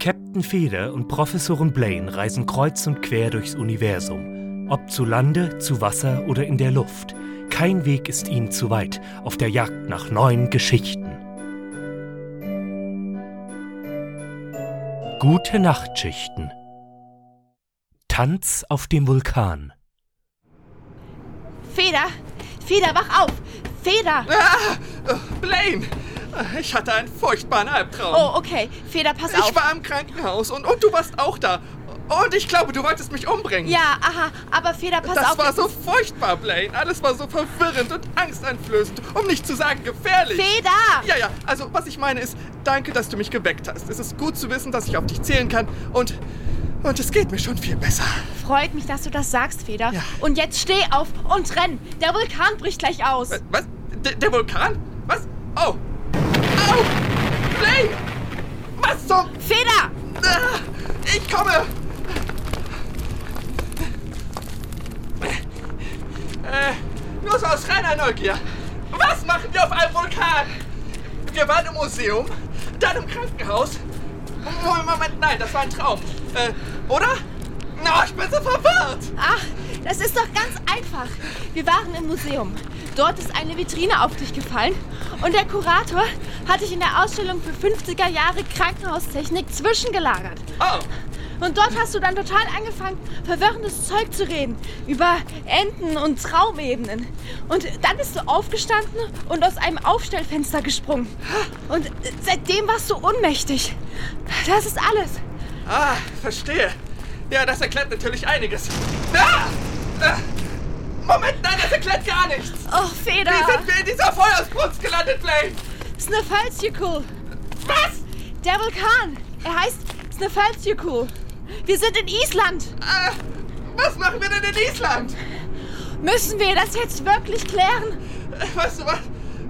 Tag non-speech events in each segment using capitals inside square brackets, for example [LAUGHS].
Captain Feder und Professorin Blaine reisen kreuz und quer durchs Universum. Ob zu Lande, zu Wasser oder in der Luft. Kein Weg ist ihnen zu weit auf der Jagd nach neuen Geschichten. Gute Nachtschichten. Tanz auf dem Vulkan. Feder! Feder, wach auf! Feder! Ah, Blaine! Ich hatte einen furchtbaren Albtraum. Oh, okay. Feder, pass ich auf. war im Krankenhaus und, und du warst auch da. Und ich glaube, du wolltest mich umbringen. Ja, aha, aber Feder, pass das auf. war so furchtbar, Blaine. Alles war so verwirrend und angsteinflößend, um nicht zu sagen gefährlich. Feder! Ja, ja, also was ich meine ist, danke, dass du mich geweckt hast. Es ist gut zu wissen, dass ich auf dich zählen kann und, und es geht mir schon viel besser. Freut mich, dass du das sagst, Feder. Ja. Und jetzt steh auf und renn. Der Vulkan bricht gleich aus. Was? was? Der, der Vulkan? Was? Oh. Au! Blaine! Was zum... Feder! Ah, Ich komme! Äh, nur so aus reiner Neugier. Was machen wir auf einem Vulkan? Wir waren im Museum, dann im Krankenhaus. Moment, Moment, nein, das war ein Traum. Äh, oder? Na, ich bin so verwirrt. Ach, das ist doch ganz einfach. Wir waren im Museum. Dort ist eine Vitrine auf dich gefallen und der Kurator hat dich in der Ausstellung für 50er Jahre Krankenhaustechnik zwischengelagert. Oh, Und dort hast du dann total angefangen, verwirrendes Zeug zu reden. Über Enden und Traumebenen. Und dann bist du aufgestanden und aus einem Aufstellfenster gesprungen. Und seitdem warst du ohnmächtig. Das ist alles. ah, verstehe. Ja, das erklärt natürlich einiges. Ah! Äh, Moment, nein, das erklärt gar nichts. Oh, Feder. Wie sind wir in dieser Feuersbrunst gelandet, Blaine? Snefalsjökull. Was? Der Vulkan. Er heißt Snefalsjökull. Wir sind in Island. Äh, was machen wir denn in Island? Müssen wir das jetzt wirklich klären? Äh, Weißt du was?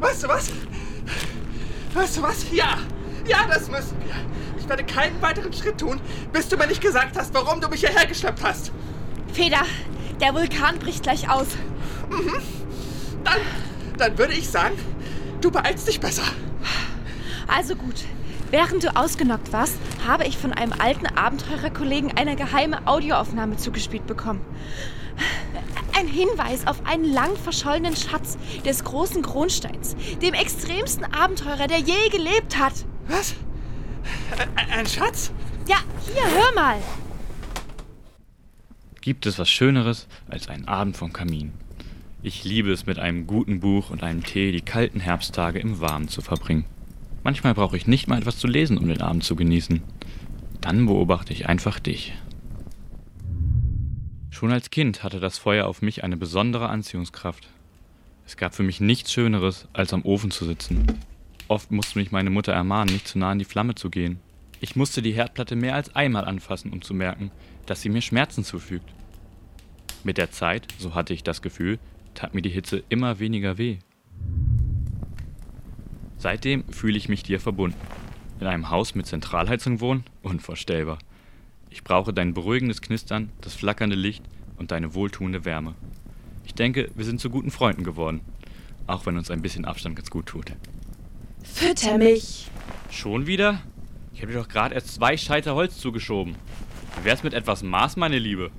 Weißt du was? Weißt du was? Ja. Ja, das müssen wir. Ich werde keinen weiteren Schritt tun, bis du mir nicht gesagt hast, warum du mich hierher geschleppt hast. Feder, der Vulkan bricht gleich aus. Dann, dann würde ich sagen, du beeilst dich besser. Also gut. Während du ausgenockt warst, habe ich von einem alten Abenteurerkollegen eine geheime Audioaufnahme zugespielt bekommen. Ein Hinweis auf einen lang verschollenen Schatz des großen Kronsteins, dem extremsten Abenteurer, der je gelebt hat. Was? Ein Schatz? Ja, hier, hör mal. Gibt es was Schöneres als einen Abend vom Kamin? Ich liebe es, mit einem guten Buch und einem Tee die kalten Herbsttage im Warmen zu verbringen. Manchmal brauche ich nicht mal etwas zu lesen, um den Abend zu genießen. Dann beobachte ich einfach dich. Schon als Kind hatte das Feuer auf mich eine besondere Anziehungskraft. Es gab für mich nichts Schöneres, als am Ofen zu sitzen. Oft musste mich meine Mutter ermahnen, nicht zu nah an die Flamme zu gehen. Ich musste die Herdplatte mehr als einmal anfassen, um zu merken, dass sie mir Schmerzen zufügt. Mit der Zeit, so hatte ich das Gefühl, tat mir die Hitze immer weniger weh. Seitdem fühle ich mich dir verbunden. In einem Haus mit Zentralheizung wohnen? Unvorstellbar. Ich brauche dein beruhigendes Knistern, das flackernde Licht und deine wohltuende Wärme. Ich denke, wir sind zu guten Freunden geworden. Auch wenn uns ein bisschen Abstand ganz gut tut. Fütter mich. Schon wieder? Ich habe dir doch gerade erst zwei Scheiter Holz zugeschoben. Wie wär's mit etwas Maß, meine Liebe?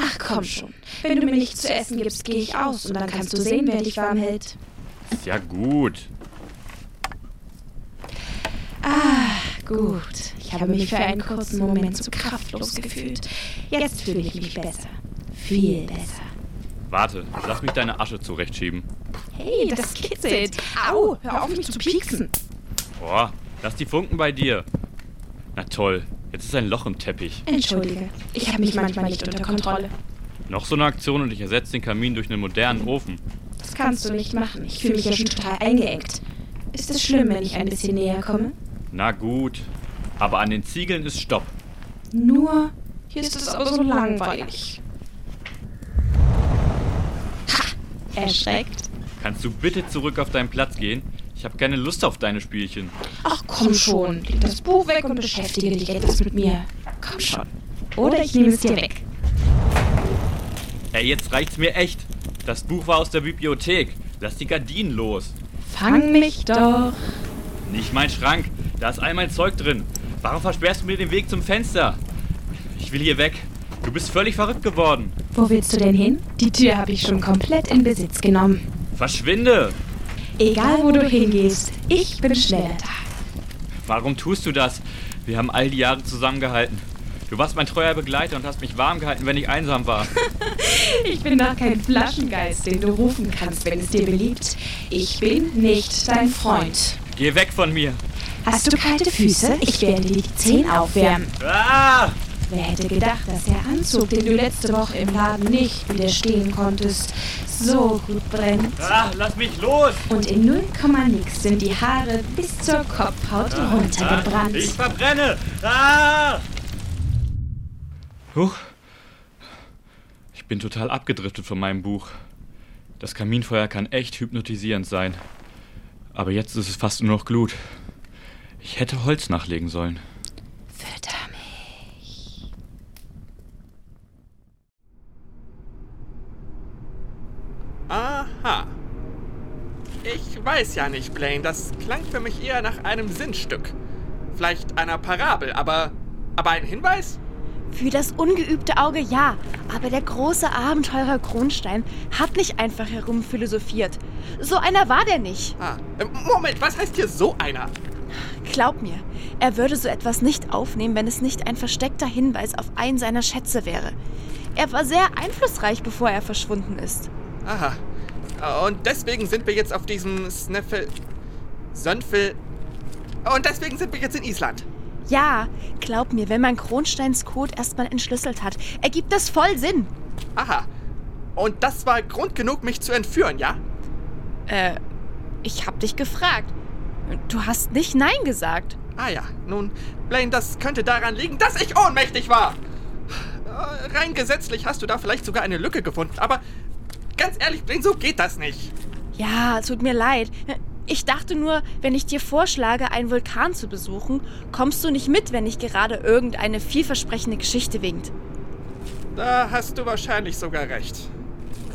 Ach komm schon. Wenn du mir nichts zu essen gibst, gehe ich aus und dann kannst du sehen, wer dich warm hält. Ist ja gut. Gut. Ich habe mich für einen kurzen Moment so kraftlos gefühlt. Jetzt fühle ich mich besser. Viel besser. Warte, lass mich deine Asche zurechtschieben. Hey, das kitzelt. Au, hör auf mich zu pieksen. Boah, lass die Funken bei dir. Na toll, jetzt ist ein Loch im Teppich. Entschuldige, ich habe mich manchmal nicht unter Kontrolle. Noch so eine Aktion und ich ersetze den Kamin durch einen modernen Ofen. Das kannst du nicht machen. Ich fühle mich ja schon total eingeengt. Ist es schlimm, wenn ich ein bisschen näher komme? Na gut, aber an den Ziegeln ist Stopp. Nur, hier ist es aber so langweilig. Ha! Erschreckt. Kannst du bitte zurück auf deinen Platz gehen? Ich habe keine Lust auf deine Spielchen. Ach komm schon, leg das Buch weg und beschäftige dich etwas mit mir. Komm schon. Oder ich nehme es dir weg. Ey, jetzt reicht's mir echt. Das Buch war aus der Bibliothek. Lass die Gardinen los. Fang mich doch. Nicht mein Schrank. Da ist all mein Zeug drin. Warum versperrst du mir den Weg zum Fenster? Ich will hier weg. Du bist völlig verrückt geworden. Wo willst du denn hin? Die Tür habe ich schon komplett in Besitz genommen. Verschwinde! Egal wo du hingehst, ich bin schneller da. Warum tust du das? Wir haben all die Jahre zusammengehalten. Du warst mein treuer Begleiter und hast mich warm gehalten, wenn ich einsam war. [LAUGHS] Ich bin doch kein Flaschengeist, den du rufen kannst, wenn es dir beliebt. Ich bin nicht dein Freund. Geh weg von mir. Hast du kalte Füße? Ich werde dir die Zehen aufwärmen. Ah! Wer hätte gedacht, dass der Anzug, den du letzte Woche im Laden nicht widerstehen konntest, so gut brennt? Ah, lass mich los! Und in 0, nix sind die Haare bis zur Kopfhaut runtergebrannt. Ich verbrenne! Ah! Huch. Ich bin total abgedriftet von meinem Buch. Das Kaminfeuer kann echt hypnotisierend sein. Aber jetzt ist es fast nur noch Glut. Ich hätte Holz nachlegen sollen. Fütter mich. Aha. Ich weiß ja nicht, Blaine. Das klang für mich eher nach einem Sinnstück. Vielleicht einer Parabel, aber. Aber ein Hinweis? Für das ungeübte Auge ja, aber der große Abenteurer Kronstein hat nicht einfach herumphilosophiert. So einer war der nicht. Ah, äh, Moment, was heißt hier so einer? Glaub mir, er würde so etwas nicht aufnehmen, wenn es nicht ein versteckter Hinweis auf einen seiner Schätze wäre. Er war sehr einflussreich, bevor er verschwunden ist. Aha. Und deswegen sind wir jetzt auf diesem Sneffel. Sönfel. Und deswegen sind wir jetzt in Island. Ja, glaub mir, wenn man Kronsteins Code erstmal entschlüsselt hat, ergibt das voll Sinn. Aha. Und das war Grund genug, mich zu entführen, ja? Äh, ich hab dich gefragt. Du hast nicht Nein gesagt. Ah ja, nun, Blaine, das könnte daran liegen, dass ich ohnmächtig war. Äh, Rein gesetzlich hast du da vielleicht sogar eine Lücke gefunden, aber ganz ehrlich, Blaine, so geht das nicht. Ja, tut mir leid. Ich dachte nur, wenn ich dir vorschlage, einen Vulkan zu besuchen, kommst du nicht mit, wenn nicht gerade irgendeine vielversprechende Geschichte winkt. Da hast du wahrscheinlich sogar recht.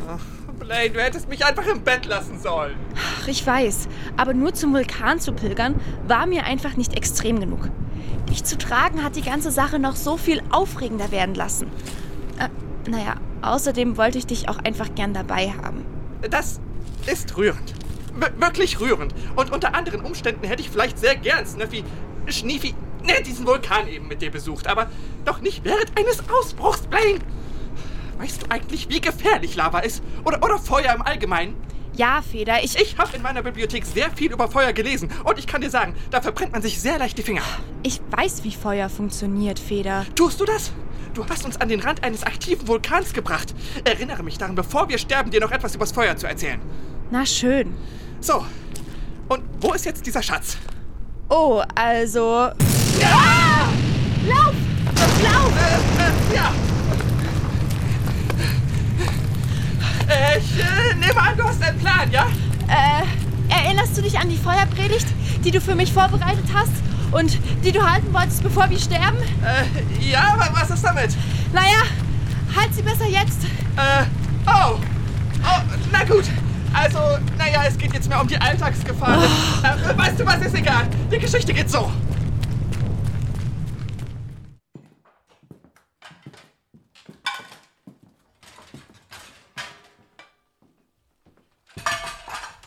Ach, Blaine, du hättest mich einfach im Bett lassen sollen. Ach, ich weiß, aber nur zum Vulkan zu pilgern, war mir einfach nicht extrem genug. Dich zu tragen hat die ganze Sache noch so viel aufregender werden lassen. Äh, naja, außerdem wollte ich dich auch einfach gern dabei haben. Das ist rührend. W wirklich rührend. Und unter anderen Umständen hätte ich vielleicht sehr gern Snuffy, Schniefi, ne, diesen Vulkan eben mit dir besucht. Aber doch nicht während eines Ausbruchs, Blaine. Weißt du eigentlich, wie gefährlich Lava ist? Oder, oder Feuer im Allgemeinen? Ja, Feder, ich, Ich habe in meiner Bibliothek sehr viel über Feuer gelesen. Und ich kann dir sagen, da verbrennt man sich sehr leicht die Finger. ich weiß, wie Feuer funktioniert, Feder. Tust du das? Du hast uns an den Rand eines aktiven Vulkans gebracht. Erinnere mich daran, bevor wir sterben, dir noch etwas übers Feuer zu erzählen. Na schön. So. Und wo ist jetzt dieser Schatz? Oh, also. Ja! Lauf! Lauf! Äh, äh, ja. Ich äh, nehme an, du hast einen Plan, ja? Äh, erinnerst du dich an die Feuerpredigt, die du für mich vorbereitet hast und die du halten wolltest, bevor wir sterben? Äh, ja, aber was ist damit? Naja, halt sie besser jetzt. Äh, oh. Oh, na gut. Also, naja, es geht jetzt mehr um die Alltagsgefahren. Äh, weißt du was, ist egal. Die Geschichte geht so.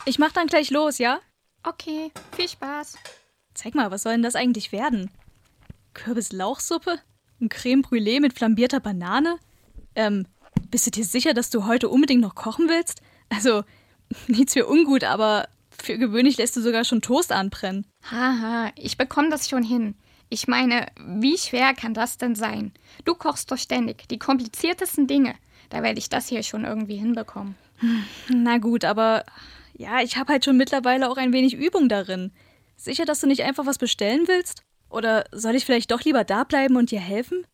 Ich mach dann gleich los, ja? Okay, viel Spaß. Zeig mal, was soll denn das eigentlich werden? Kürbislauchsuppe? Ein Creme Brûlée mit flambierter Banane? Ähm, bist du dir sicher, dass du heute unbedingt noch kochen willst? Also, [LAUGHS] nichts für ungut, aber für gewöhnlich lässt du sogar schon Toast anbrennen. Haha, ich bekomme das schon hin. Ich meine, wie schwer kann das denn sein? Du kochst doch ständig die kompliziertesten Dinge. Da werde ich das hier schon irgendwie hinbekommen. Na gut, aber ja, ich habe halt schon mittlerweile auch ein wenig Übung darin. Sicher, dass du nicht einfach was bestellen willst? Oder soll ich vielleicht doch lieber da bleiben und dir helfen?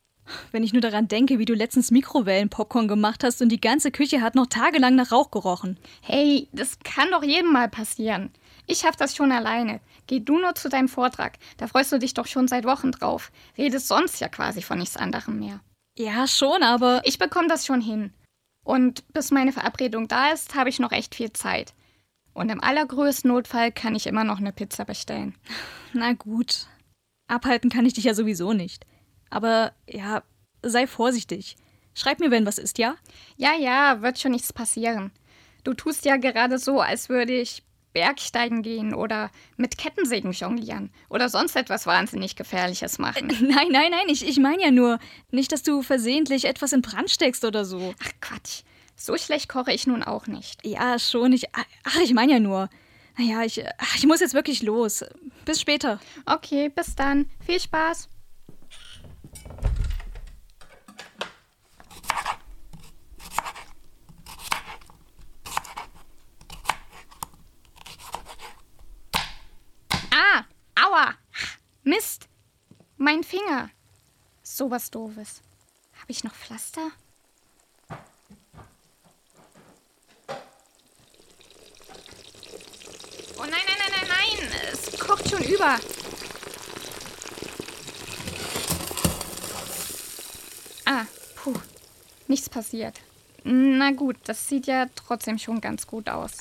Wenn ich nur daran denke, wie du letztens Mikrowellen-Popcorn gemacht hast und die ganze Küche hat noch tagelang nach Rauch gerochen. Hey, das kann doch jedem mal passieren. Ich schaff das schon alleine. Geh du nur zu deinem Vortrag. Da freust du dich doch schon seit Wochen drauf. Redest sonst ja quasi von nichts anderem mehr. Ja, schon, aber Ich bekomme das schon hin. Und bis meine Verabredung da ist, habe ich noch echt viel Zeit. Und im allergrößten Notfall kann ich immer noch eine Pizza bestellen. [LAUGHS] na gut. abhalten kann ich dich ja sowieso nicht. Aber ja, sei vorsichtig. Schreib mir, wenn was ist, ja? Ja, ja, wird schon nichts passieren. Du tust ja gerade so, als würde ich Bergsteigen gehen oder mit Kettensägen jonglieren oder sonst etwas wahnsinnig Gefährliches machen. Äh, nein, nein, nein, ich, ich meine ja nur, nicht, dass du versehentlich etwas in Brand steckst oder so. Ach Quatsch, so schlecht koche ich nun auch nicht. Ja, schon, ich, ach, ich meine ja nur. Naja, ich, ach, ich muss jetzt wirklich los. Bis später. Okay, bis dann. Viel Spaß. Ah, aua. Mist. Mein Finger. Sowas doofes. Habe ich noch Pflaster? Oh nein, nein, nein, nein, nein. Es kocht schon über. Ah, puh. Nichts passiert. Na gut, das sieht ja trotzdem schon ganz gut aus.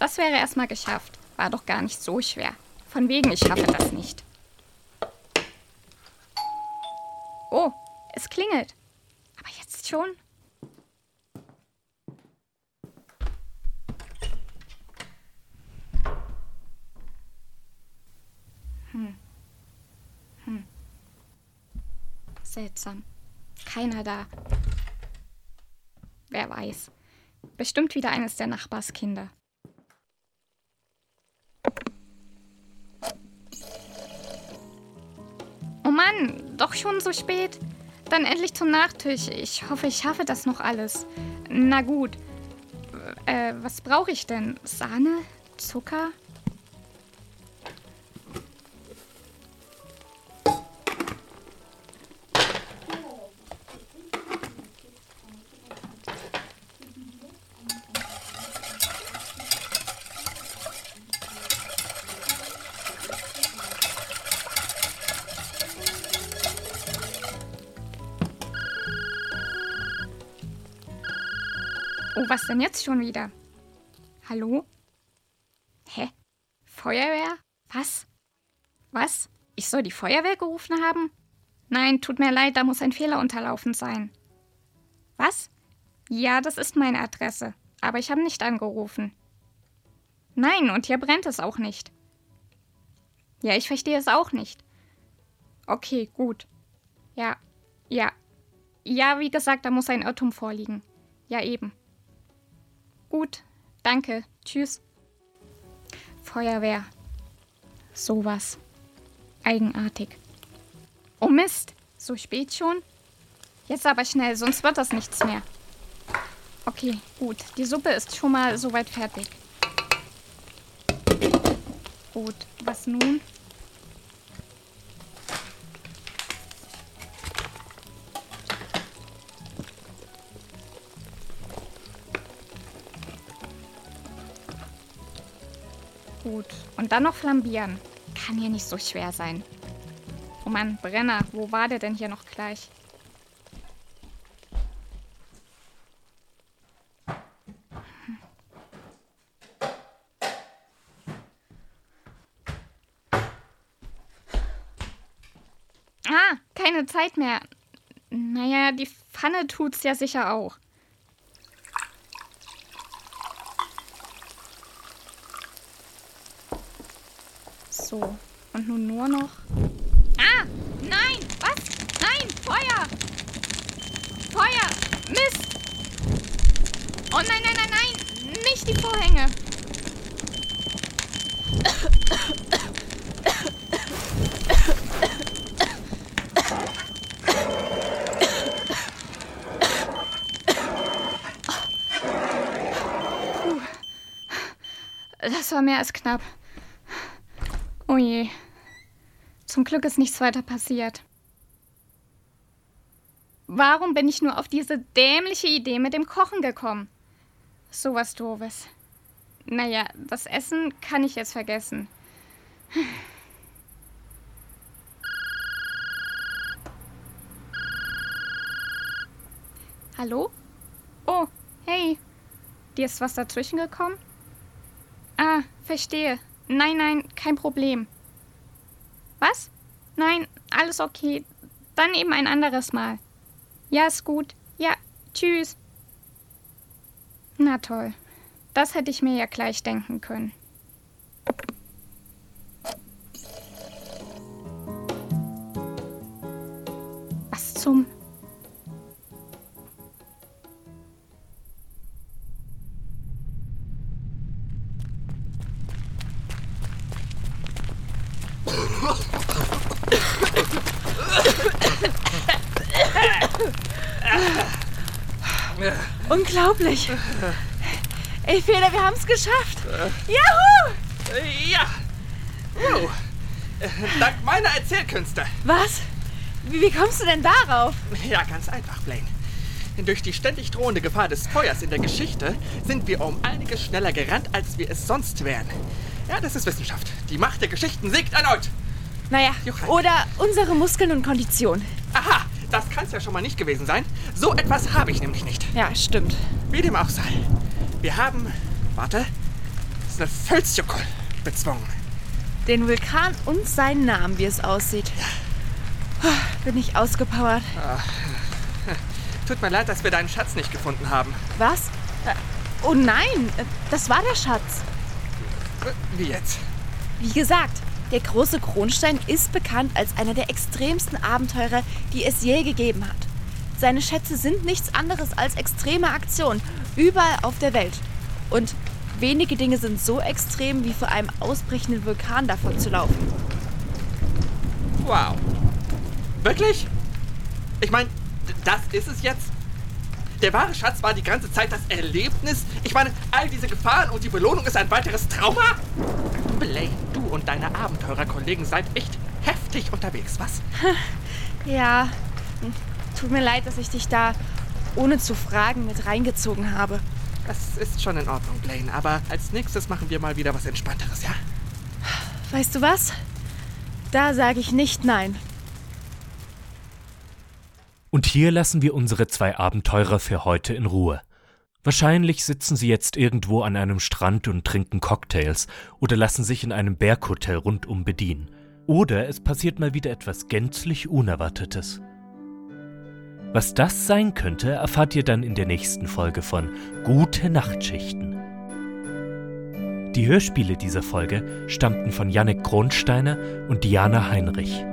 Das wäre erstmal geschafft. War doch gar nicht so schwer. Von wegen, ich schaffe das nicht. Oh, es klingelt. Aber jetzt schon? Hm. Hm. Seltsam. Keiner da. Wer weiß. Bestimmt wieder eines der Nachbarskinder. Doch schon so spät. Dann endlich zum Nachtisch. Ich hoffe, ich schaffe das noch alles. Na gut. Äh, was brauche ich denn? Sahne? Zucker? Oh, was denn jetzt schon wieder? Hallo? Hä? Feuerwehr? Was? Was? Ich soll die Feuerwehr gerufen haben? Nein, tut mir leid, da muss ein Fehler unterlaufen sein. Was? Ja, das ist meine Adresse, aber ich habe nicht angerufen. Nein, und hier brennt es auch nicht. Ja, ich verstehe es auch nicht. Okay, gut. Ja, ja. Ja, wie gesagt, da muss ein Irrtum vorliegen. Ja, eben. Gut, danke. Tschüss. Feuerwehr. Sowas. Eigenartig. Oh Mist, so spät schon? Jetzt aber schnell, sonst wird das nichts mehr. Okay, gut. Die Suppe ist schon mal soweit fertig. Gut, was nun? Gut. Und dann noch flambieren. Kann hier nicht so schwer sein. Oh Mann, Brenner, wo war der denn hier noch gleich? Ah, keine Zeit mehr. Naja, die Pfanne tut's ja sicher auch. So, und nun nur noch. Ah! Nein! Was? Nein! Feuer! Feuer! Mist! Oh nein, nein, nein, nein! Nicht die Vorhänge! Das war mehr als knapp. Je. Zum Glück ist nichts weiter passiert. Warum bin ich nur auf diese dämliche Idee mit dem Kochen gekommen? So was Doofes. Naja, das Essen kann ich jetzt vergessen. [SIGHS] Hallo? Oh, hey. Dir ist was dazwischen gekommen? Ah, verstehe. Nein, nein, kein Problem. Was? Nein, alles okay. Dann eben ein anderes Mal. Ja, ist gut. Ja, tschüss. Na toll. Das hätte ich mir ja gleich denken können. Was zum... Unglaublich. Ey, Feder, wir haben es geschafft. Juhu! Äh, Ja. Wow. Dank meiner Erzählkünste. Was? Wie, wie kommst du denn darauf? Ja, ganz einfach, Blaine. Durch die ständig drohende Gefahr des Feuers in der Geschichte sind wir um einiges schneller gerannt, als wir es sonst wären. Ja, das ist Wissenschaft. Die Macht der Geschichten siegt erneut. Naja, Johann. oder unsere Muskeln und Kondition. Aha, das kann es ja schon mal nicht gewesen sein. So etwas habe ich nämlich nicht. Ja, stimmt. Wie dem auch sei. Wir haben, warte, Snefelsjökull bezwungen. Den Vulkan und seinen Namen, wie es aussieht. Bin ich ausgepowert. [LAUGHS] Tut mir leid, dass wir deinen Schatz nicht gefunden haben. Was? Äh, Oh nein, äh, das war der Schatz. Äh, Wie jetzt? Wie gesagt, der große Kronstein ist bekannt als einer der extremsten Abenteurer, die es je gegeben hat. Seine Schätze sind nichts anderes als extreme Aktionen, überall auf der Welt. Und wenige Dinge sind so extrem, wie vor einem ausbrechenden Vulkan davon zu laufen. Wow. Wirklich? Ich meine, das ist es jetzt? Der wahre Schatz war die ganze Zeit das Erlebnis? Ich meine, all diese Gefahren und die Belohnung ist ein weiteres Trauma? Blaine, du und deine Abenteurerkollegen seid echt heftig unterwegs, was? [LAUGHS] Ja, tut mir leid, dass ich dich da ohne zu fragen mit reingezogen habe. Das ist schon in Ordnung, Blaine, aber als nächstes machen wir mal wieder was Entspannteres, ja? Weißt du was? Da sage ich nicht nein. Und hier lassen wir unsere zwei Abenteurer für heute in Ruhe. Wahrscheinlich sitzen sie jetzt irgendwo an einem Strand und trinken Cocktails oder lassen sich in einem Berghotel rundum bedienen. Oder es passiert mal wieder etwas gänzlich Unerwartetes. Was das sein könnte, erfahrt ihr dann in der nächsten Folge von Gute Nachtschichten. Die Hörspiele dieser Folge stammten von Jannik Kronsteiner und Diana Heinrich.